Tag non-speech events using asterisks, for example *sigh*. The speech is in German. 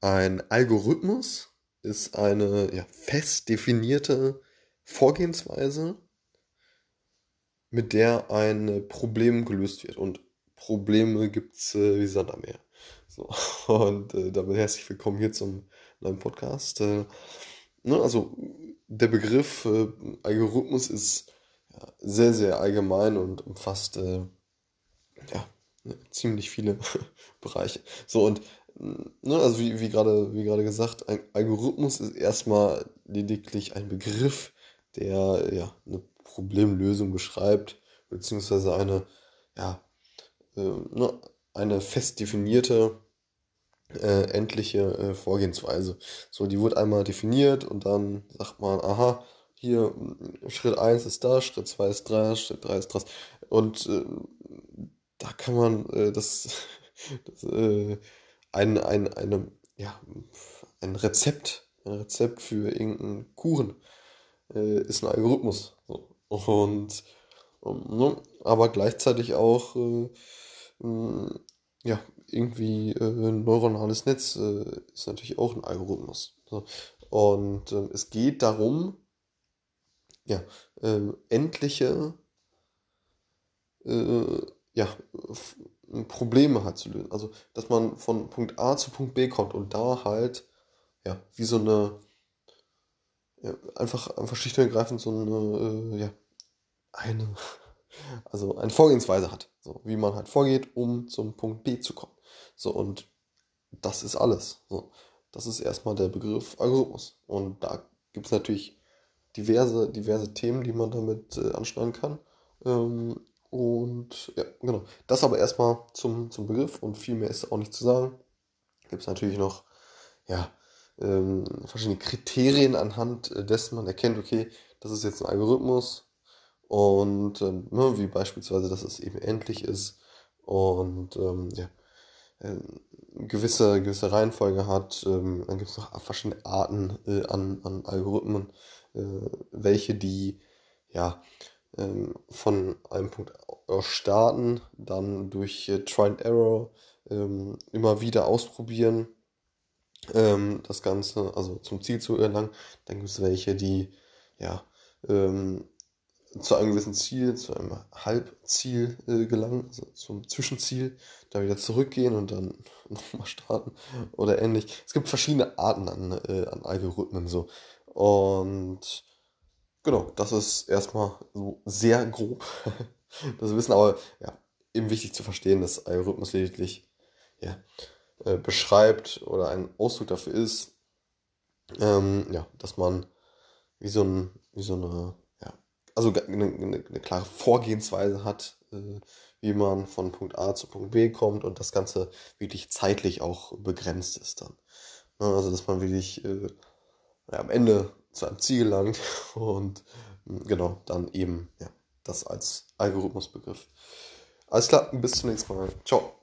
Ein Algorithmus ist eine ja, fest definierte Vorgehensweise, mit der ein Problem gelöst wird. Und Probleme gibt es äh, wie Sand am Meer. So, *laughs* und äh, damit herzlich willkommen hier zum neuen Podcast. Äh, ne, also der Begriff äh, Algorithmus ist ja, sehr, sehr allgemein und umfasst äh, ja, ne, ziemlich viele *laughs* Bereiche. So, und ne, also wie, wie gerade wie gerade gesagt, ein Algorithmus ist erstmal lediglich ein Begriff, der ja eine Problemlösung beschreibt, beziehungsweise eine, ja, äh, ne, eine fest definierte äh, endliche äh, Vorgehensweise. So, die wird einmal definiert und dann sagt man, aha, hier Schritt 1 ist das, Schritt 2 ist das, Schritt 3 ist das. Und äh, da kann man äh, das, *laughs* das äh, ein, ein, eine, ja, ein Rezept, ein Rezept für irgendeinen Kuchen äh, ist ein Algorithmus. So. Und, und ne, aber gleichzeitig auch äh, mh, ja, irgendwie äh, ein neuronales Netz äh, ist natürlich auch ein Algorithmus. So. Und äh, es geht darum, ja, ähm, endliche äh, ja, Probleme halt zu lösen. Also, dass man von Punkt A zu Punkt B kommt und da halt, ja, wie so eine, ja, einfach, einfach schlicht und ergreifend so eine, äh, ja, eine, *laughs* also eine Vorgehensweise hat. So, wie man halt vorgeht, um zum Punkt B zu kommen. So, und das ist alles. So, das ist erstmal der Begriff Algorithmus. Und da gibt es natürlich diverse, diverse Themen, die man damit äh, anschneiden kann. Ähm, und ja, genau. Das aber erstmal zum, zum Begriff und viel mehr ist auch nicht zu sagen. Gibt es natürlich noch, ja, ähm, verschiedene Kriterien anhand dessen man erkennt, okay, das ist jetzt ein Algorithmus und ähm, ne, wie beispielsweise, dass es eben endlich ist und ähm, ja, äh, gewisse, gewisse Reihenfolge hat. Ähm, dann gibt es noch verschiedene Arten äh, an, an Algorithmen, äh, welche die ja ähm, von einem Punkt starten, dann durch äh, Try and Error ähm, immer wieder ausprobieren, ähm, das Ganze, also zum Ziel zu erlangen. Dann gibt es welche, die ja ähm, zu einem gewissen Ziel, zu einem Halbziel äh, gelangen, also zum Zwischenziel, da wieder zurückgehen und dann *laughs* nochmal starten oder ähnlich. Es gibt verschiedene Arten an, äh, an Algorithmen so. Und genau, das ist erstmal so sehr grob *laughs* das Wissen, aber ja, eben wichtig zu verstehen, dass Algorithmus lediglich ja, äh, beschreibt oder ein Ausdruck dafür ist, ähm, ja, dass man wie so, ein, wie so eine, ja, also eine, eine, eine klare Vorgehensweise hat, äh, wie man von Punkt A zu Punkt B kommt und das Ganze wirklich zeitlich auch begrenzt ist dann. Ne, also, dass man wirklich äh, ja, am Ende zu einem Ziel gelangt *laughs* und genau, dann eben ja, das als Algorithmusbegriff. Alles klar, bis zum nächsten Mal. Ciao.